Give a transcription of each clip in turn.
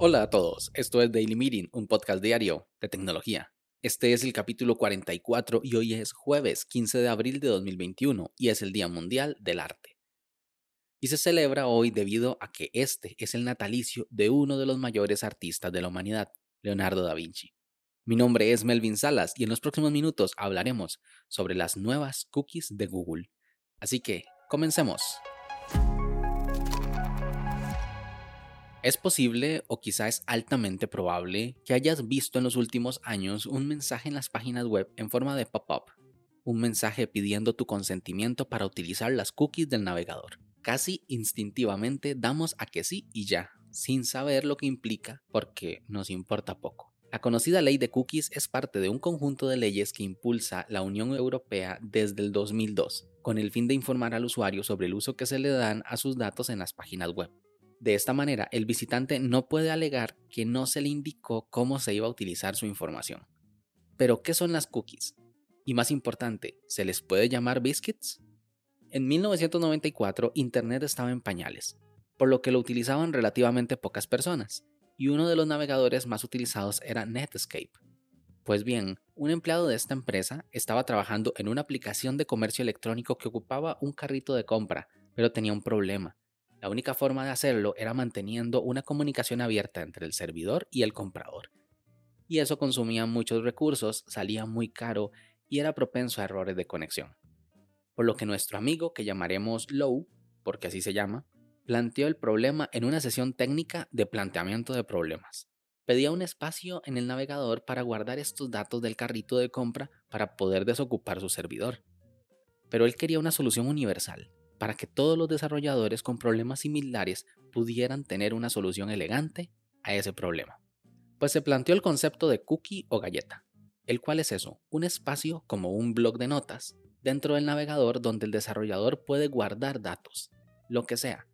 Hola a todos, esto es Daily Meeting, un podcast diario de tecnología. Este es el capítulo 44 y hoy es jueves 15 de abril de 2021 y es el Día Mundial del Arte. Y se celebra hoy debido a que este es el natalicio de uno de los mayores artistas de la humanidad, Leonardo da Vinci. Mi nombre es Melvin Salas y en los próximos minutos hablaremos sobre las nuevas cookies de Google. Así que, comencemos. Es posible o quizá es altamente probable que hayas visto en los últimos años un mensaje en las páginas web en forma de pop-up, un mensaje pidiendo tu consentimiento para utilizar las cookies del navegador. Casi instintivamente damos a que sí y ya, sin saber lo que implica porque nos importa poco. La conocida ley de cookies es parte de un conjunto de leyes que impulsa la Unión Europea desde el 2002, con el fin de informar al usuario sobre el uso que se le dan a sus datos en las páginas web. De esta manera, el visitante no puede alegar que no se le indicó cómo se iba a utilizar su información. Pero, ¿qué son las cookies? Y más importante, ¿se les puede llamar biscuits? En 1994, Internet estaba en pañales, por lo que lo utilizaban relativamente pocas personas, y uno de los navegadores más utilizados era Netscape. Pues bien, un empleado de esta empresa estaba trabajando en una aplicación de comercio electrónico que ocupaba un carrito de compra, pero tenía un problema la única forma de hacerlo era manteniendo una comunicación abierta entre el servidor y el comprador. Y eso consumía muchos recursos, salía muy caro y era propenso a errores de conexión. Por lo que nuestro amigo, que llamaremos Low, porque así se llama, planteó el problema en una sesión técnica de planteamiento de problemas. Pedía un espacio en el navegador para guardar estos datos del carrito de compra para poder desocupar su servidor. Pero él quería una solución universal, para que todos los desarrolladores con problemas similares pudieran tener una solución elegante a ese problema. Pues se planteó el concepto de cookie o galleta, el cual es eso, un espacio como un blog de notas dentro del navegador donde el desarrollador puede guardar datos, lo que sea.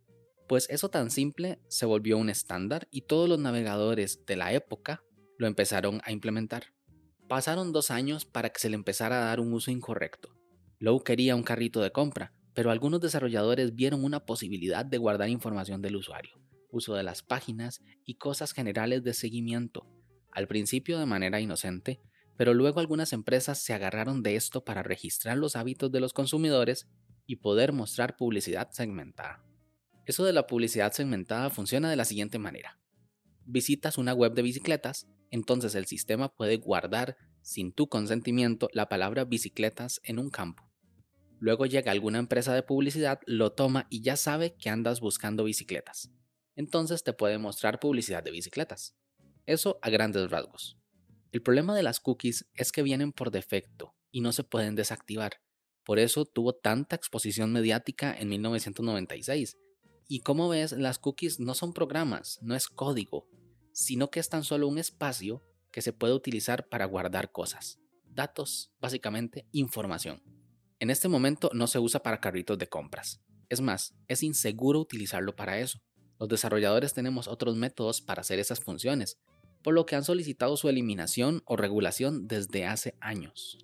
Pues eso tan simple se volvió un estándar y todos los navegadores de la época lo empezaron a implementar. Pasaron dos años para que se le empezara a dar un uso incorrecto. Lowe quería un carrito de compra, pero algunos desarrolladores vieron una posibilidad de guardar información del usuario, uso de las páginas y cosas generales de seguimiento, al principio de manera inocente, pero luego algunas empresas se agarraron de esto para registrar los hábitos de los consumidores y poder mostrar publicidad segmentada. Eso de la publicidad segmentada funciona de la siguiente manera. Visitas una web de bicicletas, entonces el sistema puede guardar sin tu consentimiento la palabra bicicletas en un campo. Luego llega alguna empresa de publicidad, lo toma y ya sabe que andas buscando bicicletas. Entonces te puede mostrar publicidad de bicicletas. Eso a grandes rasgos. El problema de las cookies es que vienen por defecto y no se pueden desactivar. Por eso tuvo tanta exposición mediática en 1996. Y como ves, las cookies no son programas, no es código, sino que es tan solo un espacio que se puede utilizar para guardar cosas. Datos, básicamente información. En este momento no se usa para carritos de compras. Es más, es inseguro utilizarlo para eso. Los desarrolladores tenemos otros métodos para hacer esas funciones, por lo que han solicitado su eliminación o regulación desde hace años.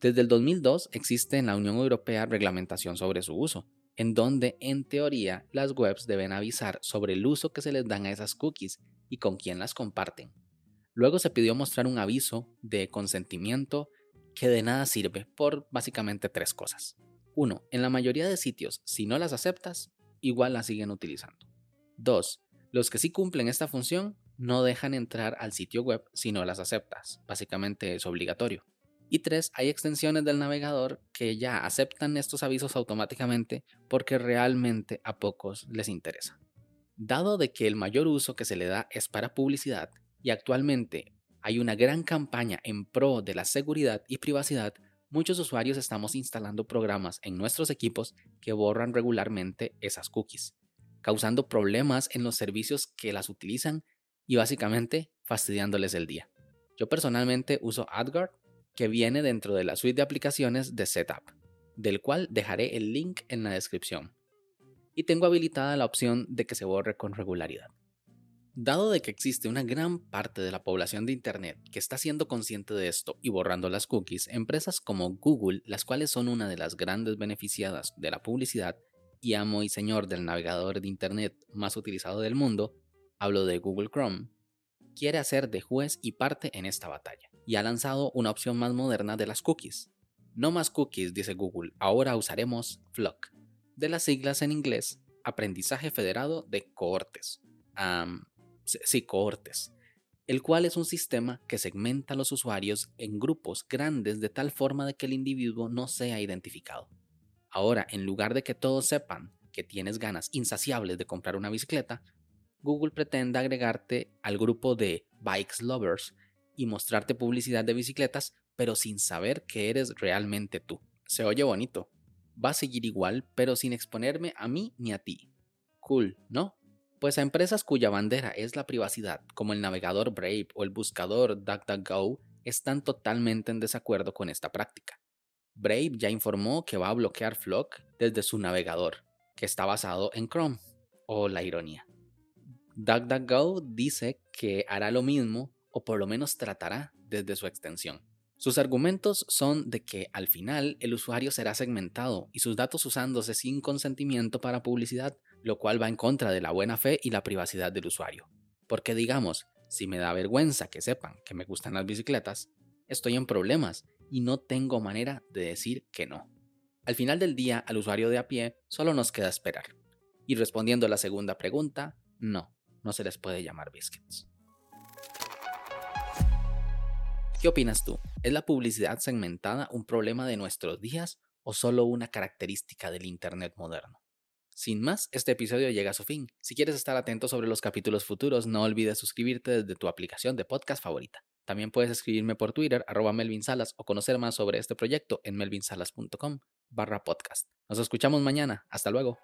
Desde el 2002 existe en la Unión Europea reglamentación sobre su uso, en donde en teoría las webs deben avisar sobre el uso que se les dan a esas cookies y con quién las comparten. Luego se pidió mostrar un aviso de consentimiento que de nada sirve por básicamente tres cosas. Uno, en la mayoría de sitios, si no las aceptas, igual las siguen utilizando. Dos, los que sí cumplen esta función no dejan entrar al sitio web si no las aceptas, básicamente es obligatorio. Y tres, hay extensiones del navegador que ya aceptan estos avisos automáticamente porque realmente a pocos les interesa. Dado de que el mayor uso que se le da es para publicidad y actualmente hay una gran campaña en pro de la seguridad y privacidad, muchos usuarios estamos instalando programas en nuestros equipos que borran regularmente esas cookies, causando problemas en los servicios que las utilizan y básicamente fastidiándoles el día. Yo personalmente uso AdGuard, que viene dentro de la suite de aplicaciones de Setup, del cual dejaré el link en la descripción. Y tengo habilitada la opción de que se borre con regularidad. Dado de que existe una gran parte de la población de Internet que está siendo consciente de esto y borrando las cookies, empresas como Google, las cuales son una de las grandes beneficiadas de la publicidad, y amo y señor del navegador de Internet más utilizado del mundo, hablo de Google Chrome, quiere hacer de juez y parte en esta batalla, y ha lanzado una opción más moderna de las cookies. No más cookies, dice Google, ahora usaremos FLOC, de las siglas en inglés Aprendizaje Federado de Cohortes. sí, cohortes, el cual es un sistema que segmenta a los usuarios en grupos grandes de tal forma de que el individuo no sea identificado. Ahora, en lugar de que todos sepan que tienes ganas insaciables de comprar una bicicleta, Google pretende agregarte al grupo de Bikes Lovers y mostrarte publicidad de bicicletas, pero sin saber que eres realmente tú. Se oye bonito. Va a seguir igual, pero sin exponerme a mí ni a ti. Cool, ¿no? Pues a empresas cuya bandera es la privacidad, como el navegador Brave o el buscador DuckDuckGo, están totalmente en desacuerdo con esta práctica. Brave ya informó que va a bloquear Flock desde su navegador, que está basado en Chrome. O la ironía. DuckDuckGo dice que hará lo mismo o por lo menos tratará desde su extensión. Sus argumentos son de que al final el usuario será segmentado y sus datos usándose sin consentimiento para publicidad, lo cual va en contra de la buena fe y la privacidad del usuario. Porque digamos, si me da vergüenza que sepan que me gustan las bicicletas, estoy en problemas y no tengo manera de decir que no. Al final del día, al usuario de a pie solo nos queda esperar. Y respondiendo a la segunda pregunta, no, no se les puede llamar biscuits. ¿Qué opinas tú? ¿Es la publicidad segmentada un problema de nuestros días o solo una característica del Internet moderno? Sin más, este episodio llega a su fin. Si quieres estar atento sobre los capítulos futuros, no olvides suscribirte desde tu aplicación de podcast favorita. También puedes escribirme por Twitter, arroba Melvin Salas, o conocer más sobre este proyecto en melvinsalas.com barra podcast. Nos escuchamos mañana. Hasta luego.